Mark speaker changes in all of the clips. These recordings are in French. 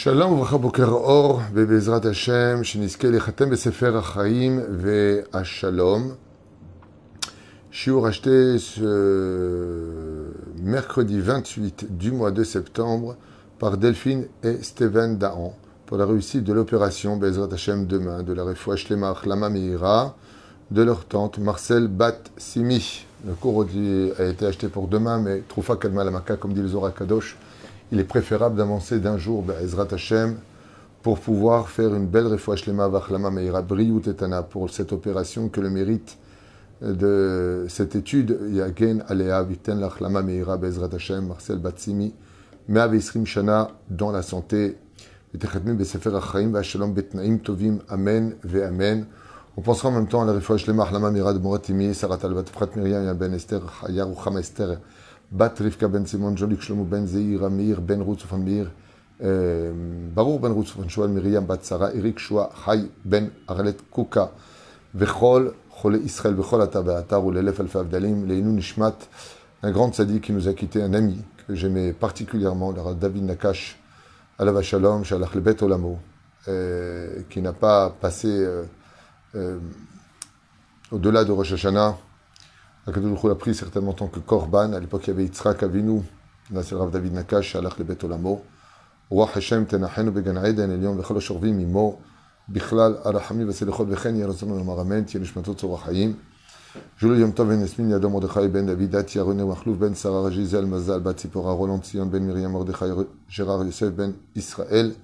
Speaker 1: Shalom, uvracha or, bebezrat Hashem, sheniske lechatem besefer achaim ve'ashalom. Shiur acheté ce mercredi 28 du mois de septembre par Delphine et Steven Dahan pour la réussite de l'opération Bezrat Hashem demain de la refouach Lemar Lama Meira de leur tante Marcel Bat Simi. Le cours a été acheté pour demain, mais Troufa Kalma comme dit le Zora Kadosh, il est préférable d'avancer d'un jour Ezrat Hashem pour pouvoir faire une belle refouach lema vachlama meira briou tetana pour cette opération que le mérite de cette étude. Yagen Alea Viten Lachlama Meira bezratashem Marcel Batsimi Meav Isrim Shana dans la santé. Amen on pensera en même temps à la refouach lema Achlama Meira de Moratimi Sarat Albat Frat Miriam Ben Esther Yarucham Esther בת רבקה בן סימון, ג'וליק שלמה בן זעיר, אמיר בן רות סופן מאיר, ברור בן רות סופן שואל מרים בת שרה, אריק שועה, חי בן ארלט קוקה, וכל חולי ישראל בכל אתר ואתר ולאלף אלפי הבדלים, לעינו נשמת un grand tzaddik qui nous a quitté, un ami que j'aimais particulièrement, le David Nakash, Alav Shalom, Shalach le Bet Olamo, euh, qui n'a pas passé euh, euh, au-delà de Rosh Hashanah, Akadosh l'a pris certainement en tant que Korban. À l'époque, il y avait Yitzhak Avinu, Nasser Rav David Nakash, Shalach le Bet Olamo. Roi Hashem tenachenu began Eden, Elion vechol shorvim imo, bichlal arachami veselichot vechen yerazon lomar amen, tiye nishmatot tzorah hayim. Joulou Yom Tov ben Esmin, Yadom Mordechai ben Davidat, Yaroné Machlouf ben Sarah Gisèle Mazal, Bat Tzipora, Roland Sion ben Miriam Mordechai, Gérard Yosef ben Israël.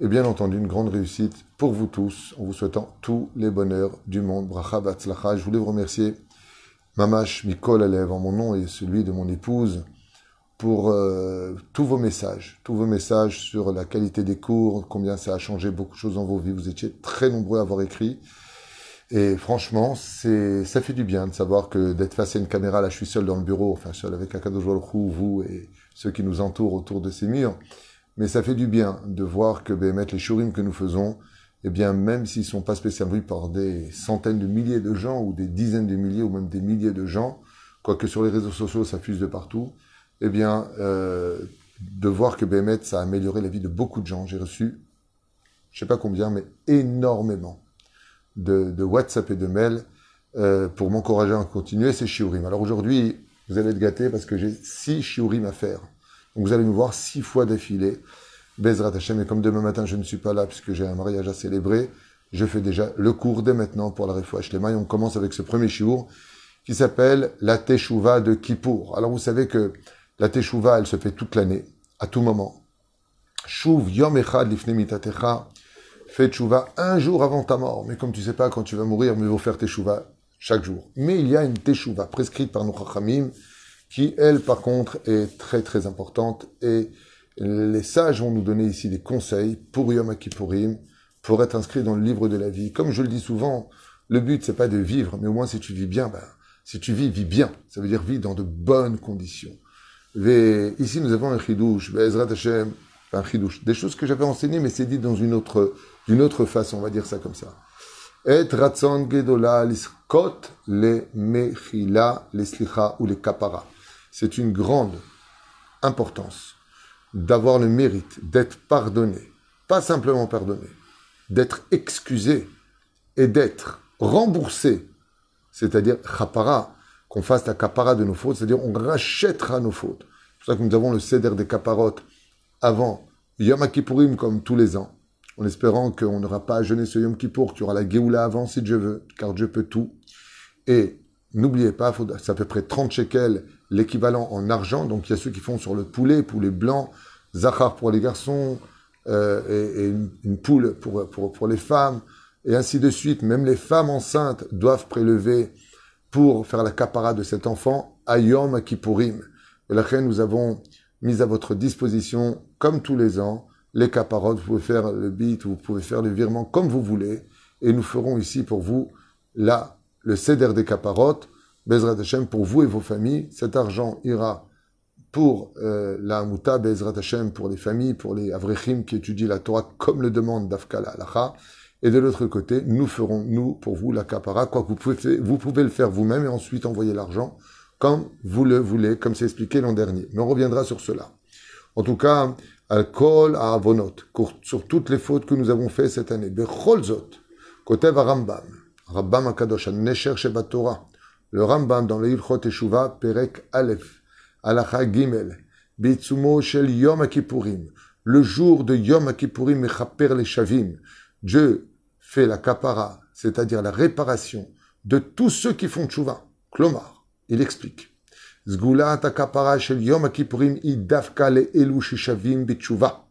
Speaker 1: Et bien entendu, une grande réussite pour vous tous, en vous souhaitant tous les bonheurs du monde. Bracha Batzlacha. Je voulais vous remercier Mamash Mikol Alev en mon nom et celui de mon épouse pour euh, tous vos messages, tous vos messages sur la qualité des cours, combien ça a changé beaucoup de choses dans vos vies. Vous étiez très nombreux à avoir écrit. Et franchement, c'est, ça fait du bien de savoir que d'être face à une caméra, là je suis seul dans le bureau, enfin seul avec Akadosh Baruch vous et ceux qui nous entourent autour de ces murs. Mais ça fait du bien de voir que ben, les shurim que nous faisons, eh bien, même s'ils ne sont pas vus par des centaines de milliers de gens, ou des dizaines de milliers, ou même des milliers de gens, quoique sur les réseaux sociaux, ça fuse de partout, eh bien, euh, de voir que Bémet, a amélioré la vie de beaucoup de gens. J'ai reçu, je sais pas combien, mais énormément de, de WhatsApp et de mails euh, pour m'encourager à continuer ces shiurim. Alors aujourd'hui, vous allez être gâtés parce que j'ai six shiurim à faire. Donc vous allez me voir six fois d'affilée. Bezrat Hashem, et comme demain matin je ne suis pas là puisque j'ai un mariage à célébrer, je fais déjà le cours dès maintenant pour la Refouach Lema et on commence avec ce premier shiur qui s'appelle la Teshuvah de Kippour. Alors vous savez que la Teshuvah, elle se fait toute l'année, à tout moment. Shuv Yom Echad Lifne Mitatecha, fais Teshuvah un jour avant ta mort. Mais comme tu sais pas quand tu vas mourir, mais il faut faire Teshuvah chaque jour. Mais il y a une Teshuvah prescrite par nos Chachamim qui, elle, par contre, est très très importante et les sages vont nous donner ici des conseils pour Yom Kippourim, pour être inscrit dans le livre de la vie. Comme je le dis souvent, le but c'est pas de vivre, mais au moins si tu vis bien, ben, si tu vis, vis bien. Ça veut dire vis dans de bonnes conditions. Ici nous avons un chidouche, chidouche, des choses que j'avais enseignées, mais c'est dit dans une autre, d'une autre façon, on va dire ça comme ça. Et ratzon gedola liskot le mechila les slicha ou les kapara. C'est une grande importance d'avoir le mérite d'être pardonné, pas simplement pardonné, d'être excusé et d'être remboursé, c'est-à-dire chapara, qu'on fasse la capara de nos fautes, c'est-à-dire on rachètera nos fautes. C'est pour ça que nous avons le céder des caparotes avant Yom Kippourim comme tous les ans, en espérant qu'on n'aura pas à jeûner ce Yom Kippour, qu'il y aura la Géoula avant si Dieu veut, car Dieu peut tout. Et n'oubliez pas, c'est à peu près 30 shekels l'équivalent en argent. Donc il y a ceux qui font sur le poulet, poulet blanc, zachar pour les garçons, euh, et, une, poule pour, pour, pour, les femmes, et ainsi de suite. Même les femmes enceintes doivent prélever pour faire la capara de cet enfant, Ayom Kippourim. Et là, nous avons mis à votre disposition, comme tous les ans, les caparotes. Vous pouvez faire le bit, vous pouvez faire le virement comme vous voulez. Et nous ferons ici pour vous, là, le céder des caparotes Bezrat Hashem, pour vous et vos familles. Cet argent ira pour euh, la Hamuta, Bezrat Hashem, pour les familles, pour les Avrechim qui étudient la Torah comme le demande Dafkala Alacha. Et de l'autre côté, nous ferons, nous, pour vous, la Kapara, quoi que vous pouvez, vous pouvez le faire vous-même et ensuite envoyer l'argent comme vous le voulez, comme c'est expliqué l'an dernier. Mais on reviendra sur cela. En tout cas, Alcool à avonot, sur toutes les fautes que nous avons faites cette année. Becholzot, Kotev Rambam, Rambam Akadosh, Nesher le Rambam dans le Ilchot Teshuva, Perek Aleph, Alacha Gimel, Beitsumo Shel Yom Kippourim, le jour de Yom Kippourim Mechaper les Shavim, Dieu fait la kapara, c'est-à-dire la réparation de tous ceux qui font tchouva. Klomar, il explique. Zgula kapara shel Yom Kippourim idafka le elu shishavim bitchouva.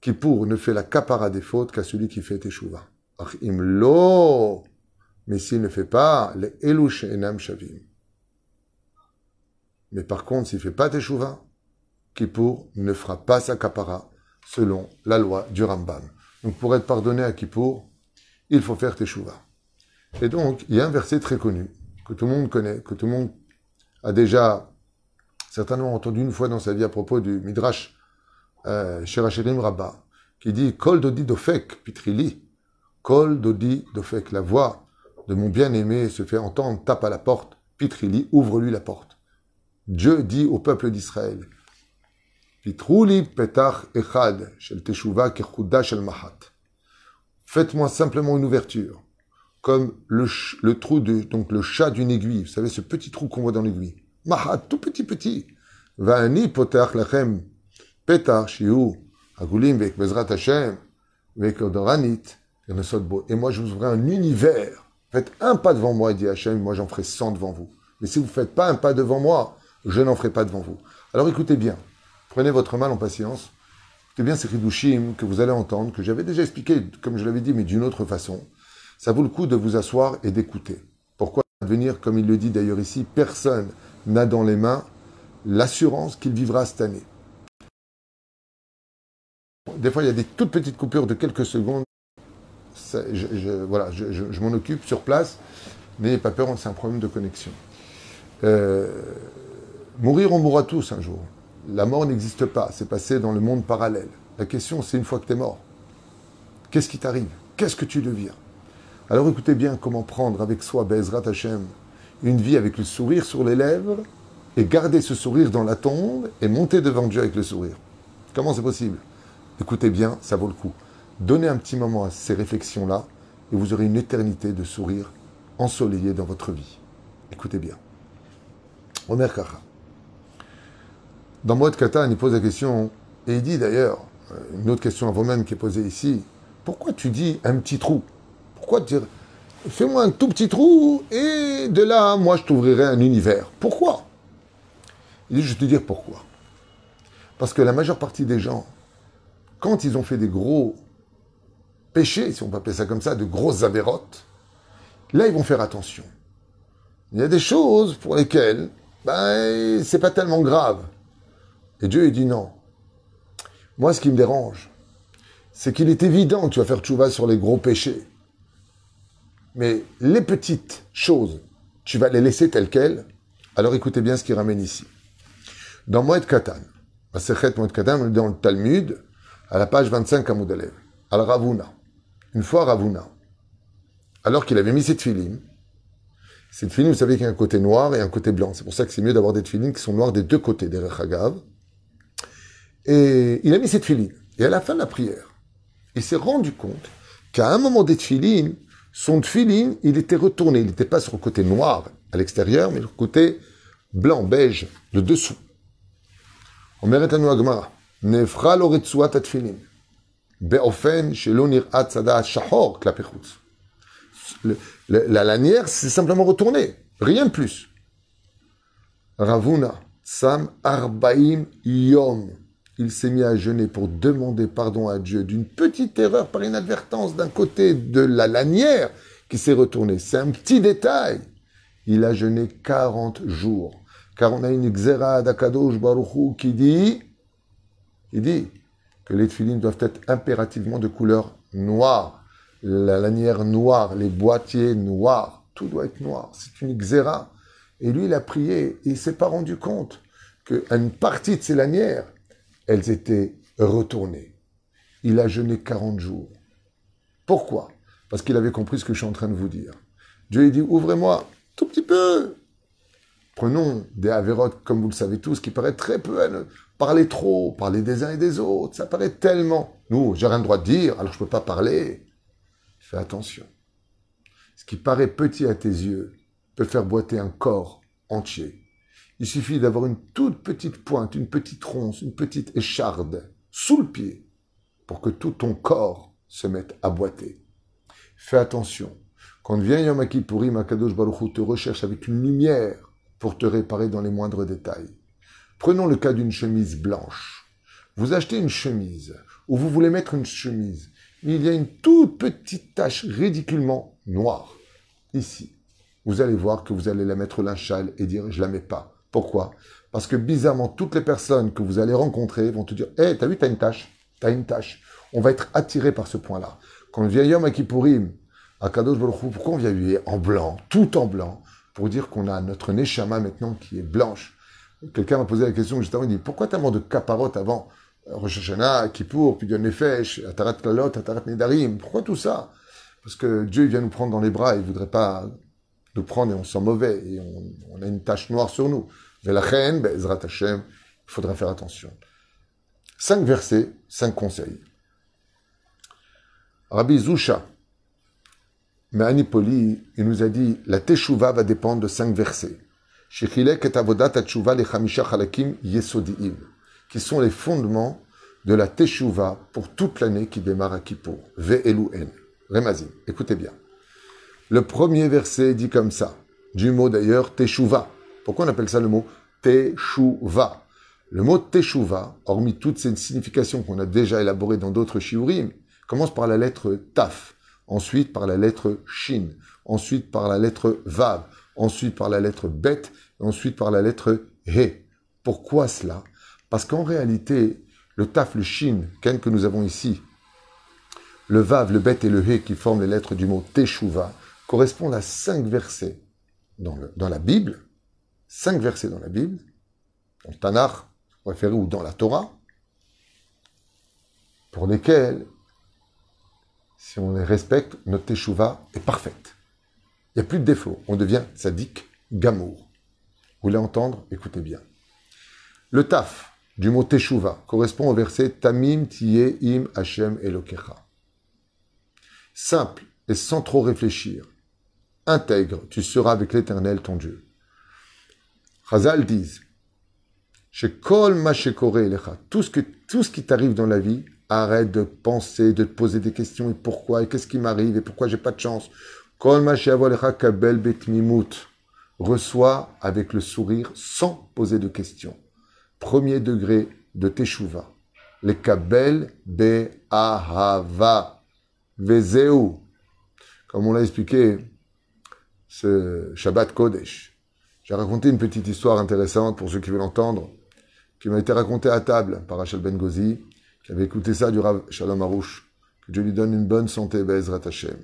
Speaker 1: Kippour ne fait la kapara des fautes qu'à celui qui fait teshuva. Im lo, mais s'il ne fait pas, le elu enam shavim. Mais par contre, s'il ne fait pas teshuva, Kippour ne fera pas sa kapara selon la loi du Rambam. Donc pour être pardonné à Kippour, il faut faire teshuva. Et donc, il y a un verset très connu, que tout le monde connaît, que tout le monde a déjà certainement entendu une fois dans sa vie à propos du Midrash euh, Rabba, qui dit Kol dodi dofek pitrili, Kol dodi dofek, la voix de mon bien-aimé se fait entendre, tape à la porte, pitrili, ouvre-lui la porte. Dieu dit au peuple d'Israël, Pitruli petach echad shel teshuva kechuda shel mahat. Faites-moi simplement une ouverture, comme le, le trou de, donc le chat d'une aiguille. Vous savez, ce petit trou qu'on voit dans l'aiguille. Mahat, tout petit petit. Va'ani potach lachem petach shiu agulim vek bezrat Hashem vek odoranit Et moi, je vous ouvrirai un univers. Faites un pas devant moi, dit Hashem, moi j'en ferai 100 devant vous. Mais si vous ne faites pas un pas devant moi, je n'en ferai pas devant vous. Alors écoutez bien. Prenez votre mal en patience. Écoutez bien ces ridushim que vous allez entendre, que j'avais déjà expliqué, comme je l'avais dit, mais d'une autre façon. Ça vaut le coup de vous asseoir et d'écouter. Pourquoi venir, comme il le dit d'ailleurs ici, personne n'a dans les mains l'assurance qu'il vivra cette année. Des fois, il y a des toutes petites coupures de quelques secondes. Je, m'en occupe sur place. N'ayez pas peur, c'est un problème de connexion. Euh, mourir, on mourra tous un jour. La mort n'existe pas, c'est passé dans le monde parallèle. La question, c'est une fois que tu es mort, qu'est-ce qui t'arrive? Qu'est-ce que tu deviens Alors écoutez bien comment prendre avec soi, Bezrat Hashem, une vie avec le sourire sur les lèvres, et garder ce sourire dans la tombe, et monter devant Dieu avec le sourire. Comment c'est possible? Écoutez bien, ça vaut le coup. Donnez un petit moment à ces réflexions-là, et vous aurez une éternité de sourire ensoleillé dans votre vie. Écoutez bien. Omer Kacha. Dans Moed Katan, il pose la question, et il dit d'ailleurs, euh, une autre question à vous-même qui est posée ici, pourquoi tu dis un petit trou? Pourquoi dire, fais-moi un tout petit trou, et de là, moi, je t'ouvrirai un univers Pourquoi? Il dit, je vais te dire pourquoi. Parce que la majeure partie des gens, quand ils ont fait des gros péchés, si on peut appeler ça comme ça, de grosses avérotes, là, ils vont faire attention. Il y a des choses pour lesquelles, ben, c'est pas tellement grave. Et Dieu, il dit non. Moi, ce qui me dérange, c'est qu'il est évident que tu vas faire tchouva sur les gros péchés. Mais les petites choses, tu vas les laisser telles quelles. Alors écoutez bien ce qu'il ramène ici. Dans Moed Katan, Moed Katan, dans le Talmud, à la page 25 à Moudalev, al Ravuna. Une fois Ravuna, alors qu'il avait mis cette filine, cette filine, vous savez qu'il y a un côté noir et un côté blanc. C'est pour ça que c'est mieux d'avoir des filines qui sont noires des deux côtés des Rechagav. Et il a mis cette filine. Et à la fin de la prière, il s'est rendu compte qu'à un moment des tefilines, son tefilin, il était retourné. Il n'était pas sur le côté noir à l'extérieur, mais le côté blanc, beige, de dessous. On mérite à nous. Nefra. Be'ofen shelo nir'at sada shahor klapechutz. La lanière, c'est simplement retourné. Rien de plus. Ravuna, Sam Arbaim Yom il s'est mis à jeûner pour demander pardon à Dieu d'une petite erreur par inadvertance d'un côté de la lanière qui s'est retournée. C'est un petit détail. Il a jeûné 40 jours. Car on a une xéra d'Akadosh Baruchou qui dit, il dit que les tefilines doivent être impérativement de couleur noire. La lanière noire, les boîtiers noirs, tout doit être noir. C'est une xéra. Et lui, il a prié et il s'est pas rendu compte qu'une partie de ces lanières elles étaient retournées. Il a jeûné 40 jours. Pourquoi? Parce qu'il avait compris ce que je suis en train de vous dire. Dieu lui dit, ouvrez-moi tout petit peu. Prenons des avérotes, comme vous le savez tous, qui paraît très peu à nous. Parler trop, parler des uns et des autres, ça paraît tellement. Nous, j'ai rien le droit de dire, alors je peux pas parler. Fais attention. Ce qui paraît petit à tes yeux peut faire boiter un corps entier. Il suffit d'avoir une toute petite pointe, une petite ronce, une petite écharde sous le pied pour que tout ton corps se mette à boiter. Fais attention. Quand vient Yom Kippourim, Akadosh Baruch te recherche avec une lumière pour te réparer dans les moindres détails. Prenons le cas d'une chemise blanche. Vous achetez une chemise, ou vous voulez mettre une chemise, il y a une toute petite tache ridiculement noire, ici. Vous allez voir que vous allez la mettre l'inchal et dire je la mets pas. Pourquoi? Parce que bizarrement, toutes les personnes que vous allez rencontrer vont te dire Hé, hey, t'as vu, t'as une tache T'as une tache. On va être attiré par ce point-là. Quand vient Yom Kippourim, à Kadosh Baruch pourquoi on vient lui en blanc, tout en blanc? Pour dire qu'on a notre neshama maintenant qui est blanche. Quelqu'un m'a posé la question juste avant, il dit, pourquoi tellement de caparotes avant euh, Rosh Hashanah, Kippour, puis Dieu Nefesh, Atarat Klalot, Atarat Nedarim? Pourquoi tout ça? Parce que Dieu vient nous prendre dans les bras, il ne voudrait pas nous prendre et on sent mauvais, et on, a une tache noire sur nous. Mais la reine, Ezrat Hashem, il faudra faire attention. Cinq versets, cinq conseils. Rabbi Zusha, mais Anipoli, il nous a dit, la teshuva va dépendre de cinq versets. Et avodat le chamisha chalakim yesodiim, qui sont les fondements de la teshuva pour toute l'année qui démarre à Kippour. Ve'eluen. Remazim. Écoutez bien. Le premier verset dit comme ça, du mot d'ailleurs teshuva. Pourquoi on appelle ça le mot teshuva? Le mot teshuva, hormis toutes ces significations qu'on a déjà élaborées dans d'autres shiurim, commence par la lettre taf ensuite par la lettre Shin, ensuite par la lettre Vav, ensuite par la lettre Bet, et ensuite par la lettre He. Pourquoi cela? Parce qu'en réalité, le Taf, le Shin, que nous avons ici, le Vav, le Bet et le He qui forment les lettres du mot Teshuva, correspondent à cinq versets dans, la Bible, cinq versets dans la Bible, dans le Tanakh, ou dans la Torah, pour lesquels si on les respecte, notre teshuva est parfaite. Il n'y a plus de défaut. On devient sadique, gamour. Vous voulez entendre? Écoutez bien. Le taf du mot teshuva correspond au verset Tamim tiye im Hashem elokecha. Simple et sans trop réfléchir. Intègre, tu seras avec l'Éternel ton Dieu. Chazal disent tout tout ce qui t'arrive dans la vie, Arrête de penser, de te poser des questions et pourquoi, et qu'est-ce qui m'arrive, et pourquoi j'ai pas de chance. Reçois avec le sourire sans poser de questions. Premier degré de Teshuva. Les kabel be ahava vezeu. Comme on l'a expliqué, ce Shabbat Kodesh. J'ai raconté une petite histoire intéressante pour ceux qui veulent entendre, qui m'a été racontée à table par Rachel Ben Gozi qui avait écouté ça du Rav Shalom Arouche, que Dieu lui donne une bonne santé, Bezrat Hashem.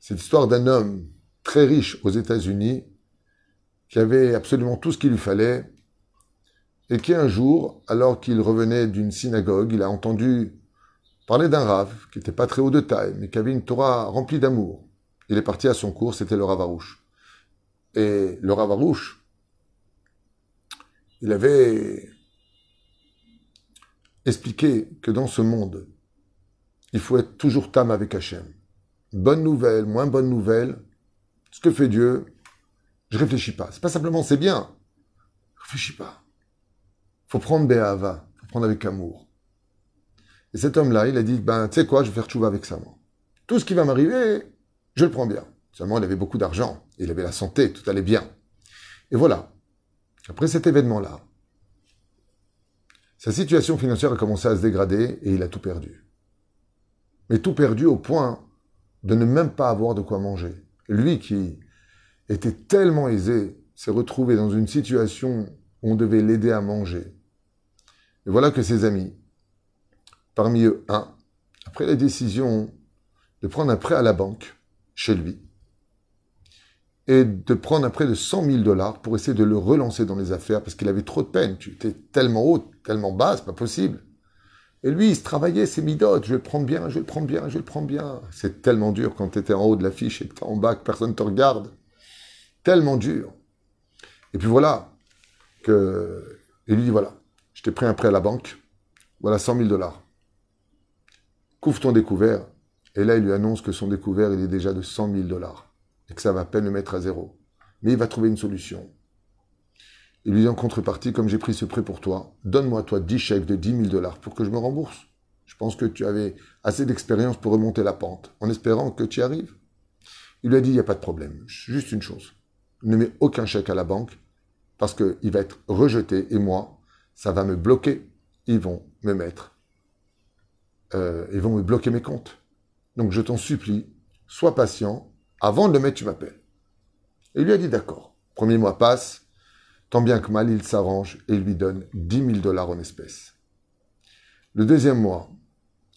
Speaker 1: C'est l'histoire d'un homme très riche aux États-Unis, qui avait absolument tout ce qu'il lui fallait, et qui un jour, alors qu'il revenait d'une synagogue, il a entendu parler d'un Rav, qui n'était pas très haut de taille, mais qui avait une Torah remplie d'amour. Il est parti à son cours, c'était le Rav Arouche. Et le Rav Arouche, il avait expliquer que dans ce monde, il faut être toujours tam avec Hachem. Bonne nouvelle, moins bonne nouvelle, ce que fait Dieu, je réfléchis pas. C'est pas simplement c'est bien. Je réfléchis pas. Faut prendre Béhava, faut prendre avec amour. Et cet homme-là, il a dit, ben, tu sais quoi, je vais faire chouva avec ça, moi. Tout ce qui va m'arriver, je le prends bien. Seulement, il avait beaucoup d'argent, il avait la santé, tout allait bien. Et voilà. Après cet événement-là, sa situation financière a commencé à se dégrader et il a tout perdu. Mais tout perdu au point de ne même pas avoir de quoi manger. Lui qui était tellement aisé s'est retrouvé dans une situation où on devait l'aider à manger. Et voilà que ses amis, parmi eux un, après la décision de prendre un prêt à la banque chez lui, et de prendre un prêt de 100 000 dollars pour essayer de le relancer dans les affaires parce qu'il avait trop de peine. Tu étais tellement haut, tellement bas, c'est pas possible. Et lui, il se travaillait ses midotes. Je vais le prendre bien, je vais le prendre bien, je vais le prendre bien. C'est tellement dur quand tu étais en haut de l'affiche et que tu en bas, que personne te regarde. Tellement dur. Et puis voilà, que, il lui dit voilà, je t'ai pris un prêt à la banque, voilà 100 000 dollars. Couvre ton découvert. Et là, il lui annonce que son découvert, il est déjà de 100 000 dollars. Et que ça va à peine le mettre à zéro. Mais il va trouver une solution. Il lui dit en contrepartie, comme j'ai pris ce prêt pour toi, donne-moi toi 10 chèques de 10 000 dollars pour que je me rembourse. Je pense que tu avais assez d'expérience pour remonter la pente, en espérant que tu y arrives. Il lui a dit, il n'y a pas de problème. Juste une chose. Ne mets aucun chèque à la banque parce qu'il va être rejeté et moi, ça va me bloquer. Ils vont me mettre, euh, ils vont me bloquer mes comptes. Donc je t'en supplie, sois patient. Avant de le mettre, tu m'appelles. Et il lui a dit d'accord. Premier mois passe, tant bien que mal, il s'arrange et lui donne 10 000 dollars en espèces. Le deuxième mois,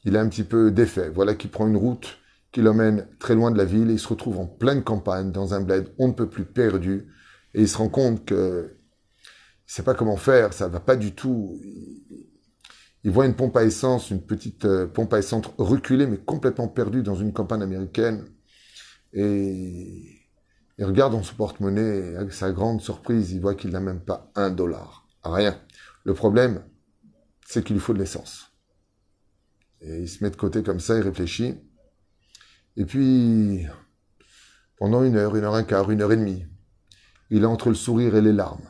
Speaker 1: il a un petit peu d'effet. Voilà qu'il prend une route qui l'emmène très loin de la ville et il se retrouve en pleine campagne, dans un bled on ne peut plus perdu. Et il se rend compte que il sait pas comment faire, ça va pas du tout. Il voit une pompe à essence, une petite euh, pompe à essence reculée, mais complètement perdue dans une campagne américaine. Et il regarde dans son porte-monnaie, avec sa grande surprise, il voit qu'il n'a même pas un dollar. Rien. Le problème, c'est qu'il lui faut de l'essence. Et il se met de côté comme ça, il réfléchit. Et puis, pendant une heure, une heure un quart, une heure et demie, il a entre le sourire et les larmes.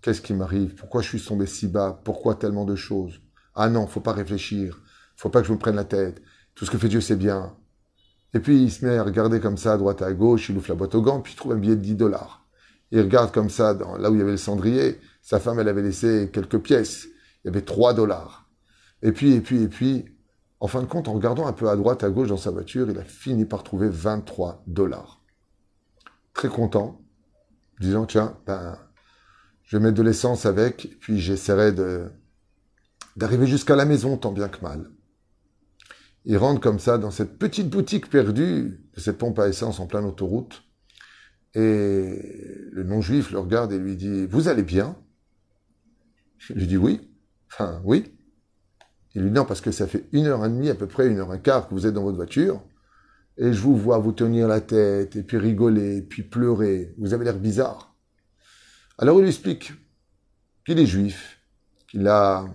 Speaker 1: Qu'est-ce qui m'arrive? Pourquoi je suis tombé si bas? Pourquoi tellement de choses? Ah non, faut pas réfléchir. Faut pas que je me prenne la tête. Tout ce que fait Dieu, c'est bien. Et puis, il se met à regarder comme ça, à droite à gauche, il ouvre la boîte aux gants, puis il trouve un billet de 10 dollars. Il regarde comme ça, là où il y avait le cendrier. Sa femme, elle avait laissé quelques pièces. Il y avait 3 dollars. Et puis, et puis, et puis, en fin de compte, en regardant un peu à droite, à gauche dans sa voiture, il a fini par trouver 23 dollars. Très content, disant, tiens, ben, je vais mettre de l'essence avec, puis j'essaierai de, d'arriver jusqu'à la maison tant bien que mal. Il rentre comme ça dans cette petite boutique perdue de cette pompe à essence en pleine autoroute. Et le non-juif le regarde et lui dit, vous allez bien? Je lui dis oui. Enfin, oui. Il lui dit non, parce que ça fait une heure et demie, à peu près une heure et quart que vous êtes dans votre voiture, et je vous vois vous tenir la tête, et puis rigoler, et puis pleurer. Vous avez l'air bizarre. Alors il lui explique qu'il est juif, qu'il a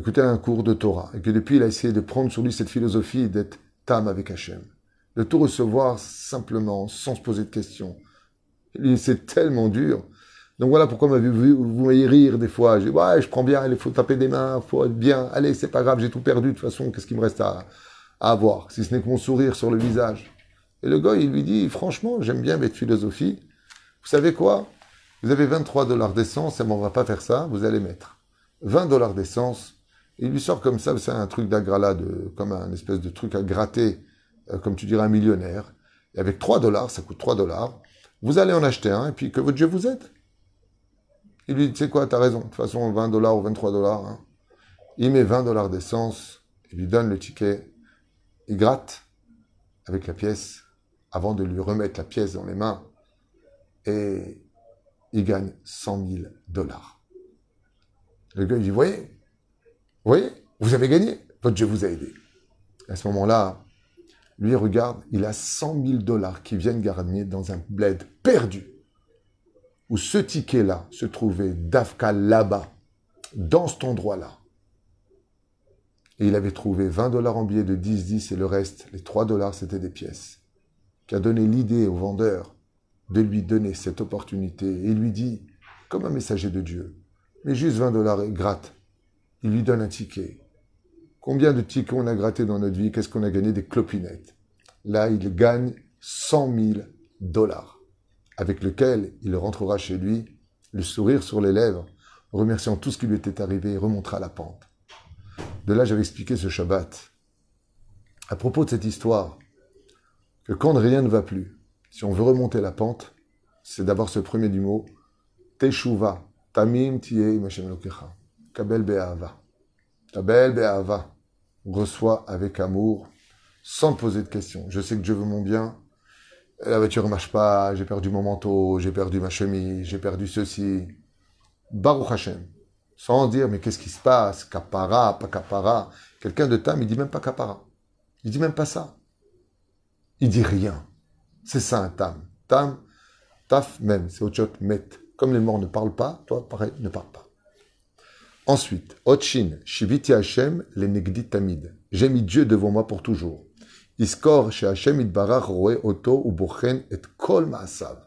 Speaker 1: écouté un cours de Torah, et que depuis il a essayé de prendre sur lui cette philosophie d'être tam avec Hachem. De tout recevoir simplement, sans se poser de questions. C'est tellement dur. Donc voilà pourquoi vous, m'avez rire des fois. Je dis, ouais, je prends bien, il faut taper des mains, il faut être bien. Allez, c'est pas grave, j'ai tout perdu. De toute façon, qu'est-ce qu'il me reste à, avoir? Si ce n'est que mon sourire sur le visage. Et le gars, il lui dit, franchement, j'aime bien votre philosophie. Vous savez quoi? Vous avez 23 dollars d'essence, et on va pas faire ça, vous allez mettre 20 dollars d'essence. Il lui sort comme ça, c'est un truc d'agrala, comme un espèce de truc à gratter, euh, comme tu dirais un millionnaire. Et avec 3 dollars, ça coûte 3 dollars, vous allez en acheter un, et puis que votre Dieu vous aide. Il lui dit, tu sais quoi, t'as raison. De toute façon, 20 dollars ou 23 dollars. Hein. Il met 20 dollars d'essence, il lui donne le ticket, il gratte avec la pièce avant de lui remettre la pièce dans les mains et il gagne 100 000 dollars. Le gars, il dit, voyez, vous voyez, vous avez gagné, votre Dieu vous a aidé. À ce moment-là, lui, regarde, il a 100 000 dollars qui viennent gagner dans un bled perdu où ce ticket-là se trouvait d'Afka là-bas, dans cet endroit-là. Et il avait trouvé 20 dollars en billets de 10-10 et le reste, les 3 dollars, c'était des pièces. Qui a donné l'idée au vendeur de lui donner cette opportunité. Et lui dit, comme un messager de Dieu, mais juste 20 dollars et gratte. Il lui donne un ticket. Combien de tickets on a gratté dans notre vie? Qu'est-ce qu'on a gagné? Des clopinettes. Là, il gagne 100 000 dollars avec lequel il rentrera chez lui, le sourire sur les lèvres, remerciant tout ce qui lui était arrivé et remontera la pente. De là, j'avais expliqué ce Shabbat. À propos de cette histoire, que quand rien ne va plus, si on veut remonter la pente, c'est d'abord ce premier du mot, Teshuva, Tamim Tiye Lokecha, Kabel Be'ava. Kabel Be'ava. Reçoit avec amour, sans poser de questions. Je sais que Dieu veut mon bien, la voiture ne marche pas, j'ai perdu mon manteau, j'ai perdu ma chemise, j'ai perdu ceci. Baruch Hashem. Sans dire, mais qu'est-ce qui se passe? Kapara, pas kapara. Quelqu'un de Tam, il dit même pas kapara. Il dit même pas ça. Il dit rien. C'est ça un Tam. Tam, taf même, c'est autre met. Comme les morts ne parlent pas, toi, pareil, ne parle pas. Ensuite, Otchin, Shiviti Hashem, les Negdit Tamid. J'ai mis Dieu devant moi pour toujours. Iskor, Hashem, Roe, Oto, Ubochen, et Kol Maasav.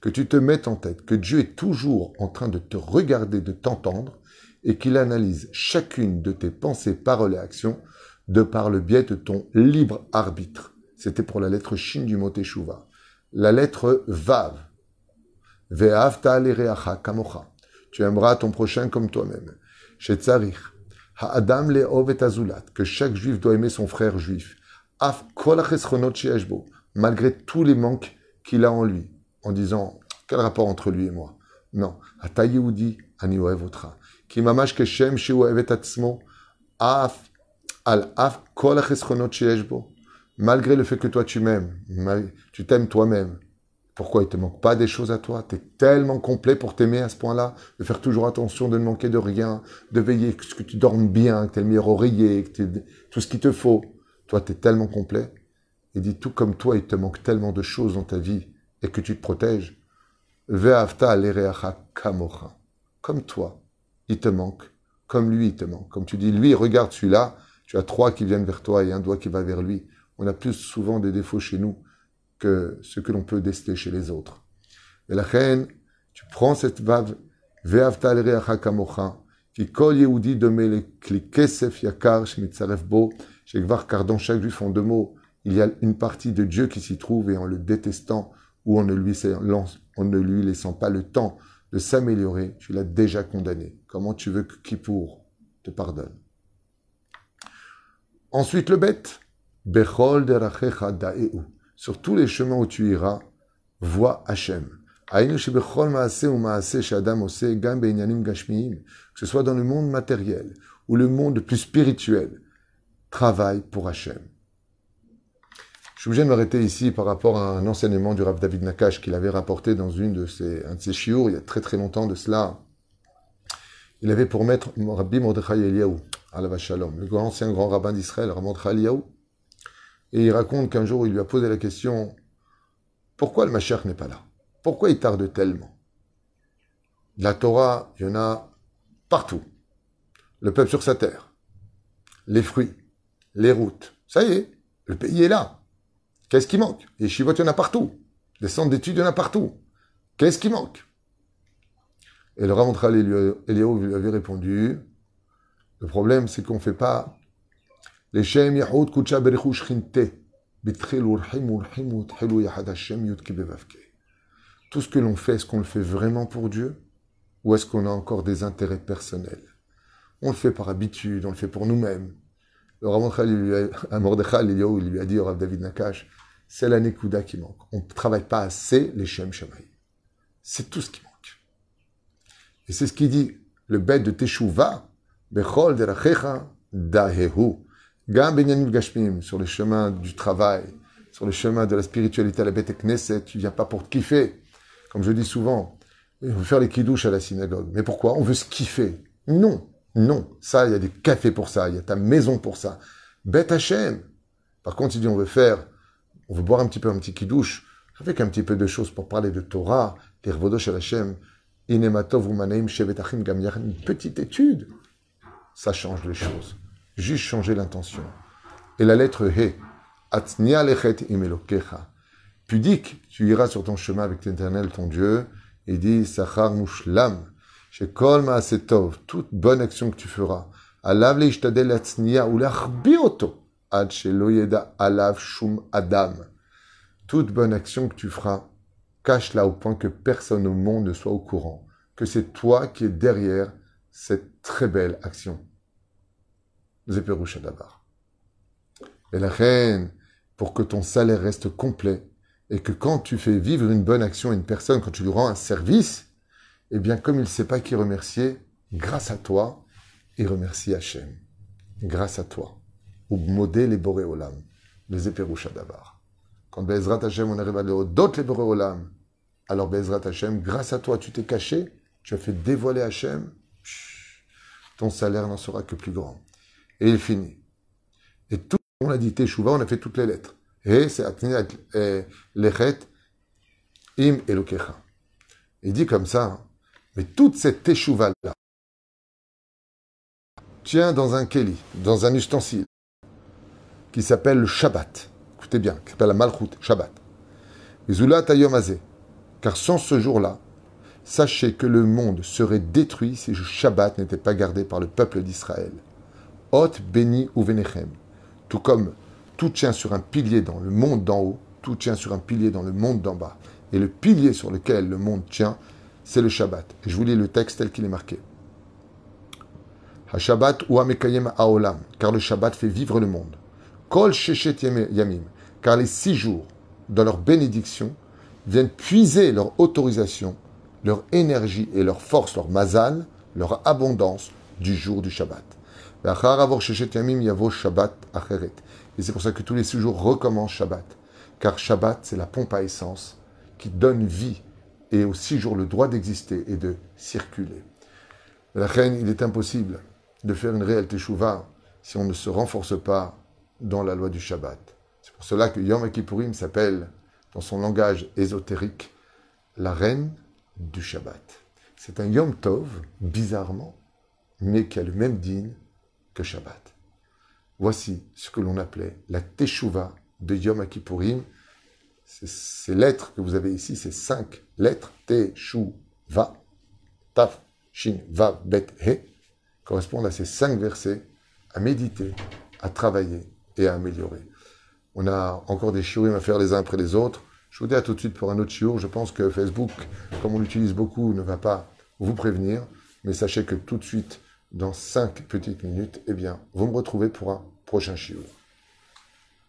Speaker 1: Que tu te mettes en tête que Dieu est toujours en train de te regarder, de t'entendre, et qu'il analyse chacune de tes pensées, paroles et actions de par le biais de ton libre arbitre. C'était pour la lettre Shin du mot Teshuva. La lettre Vav. Ve'avta kamocha. Tu aimeras ton prochain comme toi-même. Chez Ha'adam le'ov et azulat. Que chaque juif doit aimer son frère juif. Af kol Malgré tous les manques qu'il a en lui. En disant, quel rapport entre lui et moi? Non. Ata Yehudi ani otra. Ki mamash keshem shu evet atzmo. Af al af kol Malgré le fait que toi tu m'aimes, tu t'aimes toi-même, pourquoi il te manque pas des choses à toi? Tu es tellement complet pour t'aimer à ce point-là, de faire toujours attention, de ne manquer de rien, de veiller que tu dormes bien, que tu es le meilleur oreiller, que tout ce qu'il te faut. Toi, tu es tellement complet. Il dit, tout comme toi, il te manque tellement de choses dans ta vie et que tu te protèges. Ve'afta kamocha. Comme toi, il te manque, comme lui, il te manque. Comme tu dis, lui, regarde celui-là, tu as trois qui viennent vers toi et un doigt qui va vers lui on a plus souvent des défauts chez nous que ce que l'on peut déceler chez les autres. Et la reine, tu prends cette vave, ve'avta l'ereacha kamocha, qui kol yehudi de kli kesef yakar shemitzaref bo, car dans chaque juif en deux mots, il y a une partie de Dieu qui s'y trouve et en le détestant ou en ne lui, en ne lui laissant pas le temps de s'améliorer, tu l'as déjà condamné. Comment tu veux que Kippour te pardonne? Ensuite, le bête. Bechol derachecha da'eu. Sur tous les chemins où tu iras, vois Hachem. Que ce soit dans le monde matériel ou le monde plus spirituel, travaille pour Hachem. Je suis obligé de m'arrêter ici par rapport à un enseignement du Rav David Nakash qu'il avait rapporté dans une de ses, un de ses il y a très très longtemps de cela. Il avait pour maître Rabbi Mordechai Shalom, le grand ancien grand rabbin d'Israël, Mordechai et il raconte qu'un jour, il lui a posé la question Pourquoi le Mashiach n'est pas là? Pourquoi il tarde tellement? La Torah, il y en a partout. Le peuple sur sa terre, les fruits, les routes. Ça y est, le pays est là. Qu'est-ce qui manque? Les chivotes, il y en a partout. Les centres d'études, il y en a partout. Qu'est-ce qui manque? Et le Ramantral Eliaou lui avait répondu Le problème, c'est qu'on ne fait pas tout ce que l'on fait, est-ce qu'on le fait vraiment pour Dieu ou est-ce qu'on a encore des intérêts personnels? On le fait par habitude, on le fait pour nous-mêmes. Le Ramachal, à Mordechai, il lui a dit Rav David Nakash, c'est la Nekuda qui manque. On ne travaille pas assez les Shem Shamaï. C'est tout ce qui manque. Et c'est ce qu'il dit, le bête de Teshuvah, Bechol derachecha dahehu. Gam Benyamin Gashmim, sur le chemin du travail, sur le chemin de la spiritualité à la bête Knesset, tu viens pas pour te kiffer. Comme je dis souvent, on veut faire les kidouches à la synagogue. Mais pourquoi On veut se kiffer? Non, non. Ça, il y a des cafés pour ça, il y a ta maison pour ça. Bête Hachem. Par contre, il dit on veut faire, on veut boire un petit peu un petit kidouche, avec un petit peu de choses pour parler de Torah, l'Irvodosh al Hashem, Inematov Umanaim Shevetachim Gam une petite étude. Ça change les choses juste changer l'intention. Et la lettre He, Atnia lechet imelokecha. Pudique, tu iras sur ton chemin avec l'éternel, ton Dieu, et dit, Sachar mushlam, shekol maasetov, toute bonne action que tu feras, alav leishtadel atznia ou l'achbioto, ad sheloyeda alav shum adam. Toute bonne action que tu feras, cache-la au point que personne au monde ne soit au courant, que c'est toi qui es derrière cette très belle action. Et la reine, pour que ton salaire reste complet, et que quand tu fais vivre une bonne action à une personne, quand tu lui rends un service, eh bien, comme il ne sait pas qui remercier, grâce à toi, il remercie Hachem. Grâce à toi. Ou modé les Boréolam, les Eperusha d'abord. Quand Bezrat Hachem, on arrive à d'autres les Boréolam, alors Bezrat Hachem, grâce à toi, tu t'es caché, tu as fait dévoiler Hachem, ton salaire n'en sera que plus grand. Et il finit. Et tout, on a dit Teshuvah, on a fait toutes les lettres. Et c'est Lechet Im Elokecha. Il dit comme ça, Mais toute cette teshuva-là tient dans un keli, dans un ustensile, qui s'appelle le Shabbat. Écoutez bien, qui s'appelle la Malchut, Shabbat. Car sans ce jour-là, sachez que le monde serait détruit si le Shabbat n'était pas gardé par le peuple d'Israël. Béni ou venechem. Tout comme tout tient sur un pilier dans le monde d'en haut, tout tient sur un pilier dans le monde d'en bas. Et le pilier sur lequel le monde tient, c'est le Shabbat. Je vous lis le texte tel qu'il est marqué. Ha-Shabbat ou Amekayem Aolam, car le Shabbat fait vivre le monde. Kol Sheshet Yamim, car les six jours, dans leur bénédiction, viennent puiser leur autorisation, leur énergie et leur force, leur mazal, leur abondance du jour du Shabbat. Et c'est pour ça que tous les six jours recommencent Shabbat. Car Shabbat, c'est la pompe à essence qui donne vie et aux six jours le droit d'exister et de circuler. La reine, il est impossible de faire une réelle teshuva si on ne se renforce pas dans la loi du Shabbat. C'est pour cela que Yom Kippourim s'appelle, dans son langage ésotérique, la reine du Shabbat. C'est un Yom Tov, bizarrement, mais qui a le même digne que Shabbat. Voici ce que l'on appelait la Teshuvah de Yom Kippourim. Ces lettres que vous avez ici, ces cinq lettres, Teshuvah, Taf, Shin, Va, Bet, He, correspondent à ces cinq versets à méditer, à travailler et à améliorer. On a encore des shiurim à faire les uns après les autres. Je vous dis à tout de suite pour un autre shiur. Je pense que Facebook, comme on l'utilise beaucoup, ne va pas vous prévenir. Mais sachez que tout de suite, dans cinq petites minutes, eh bien, vous me retrouvez pour un prochain shiur.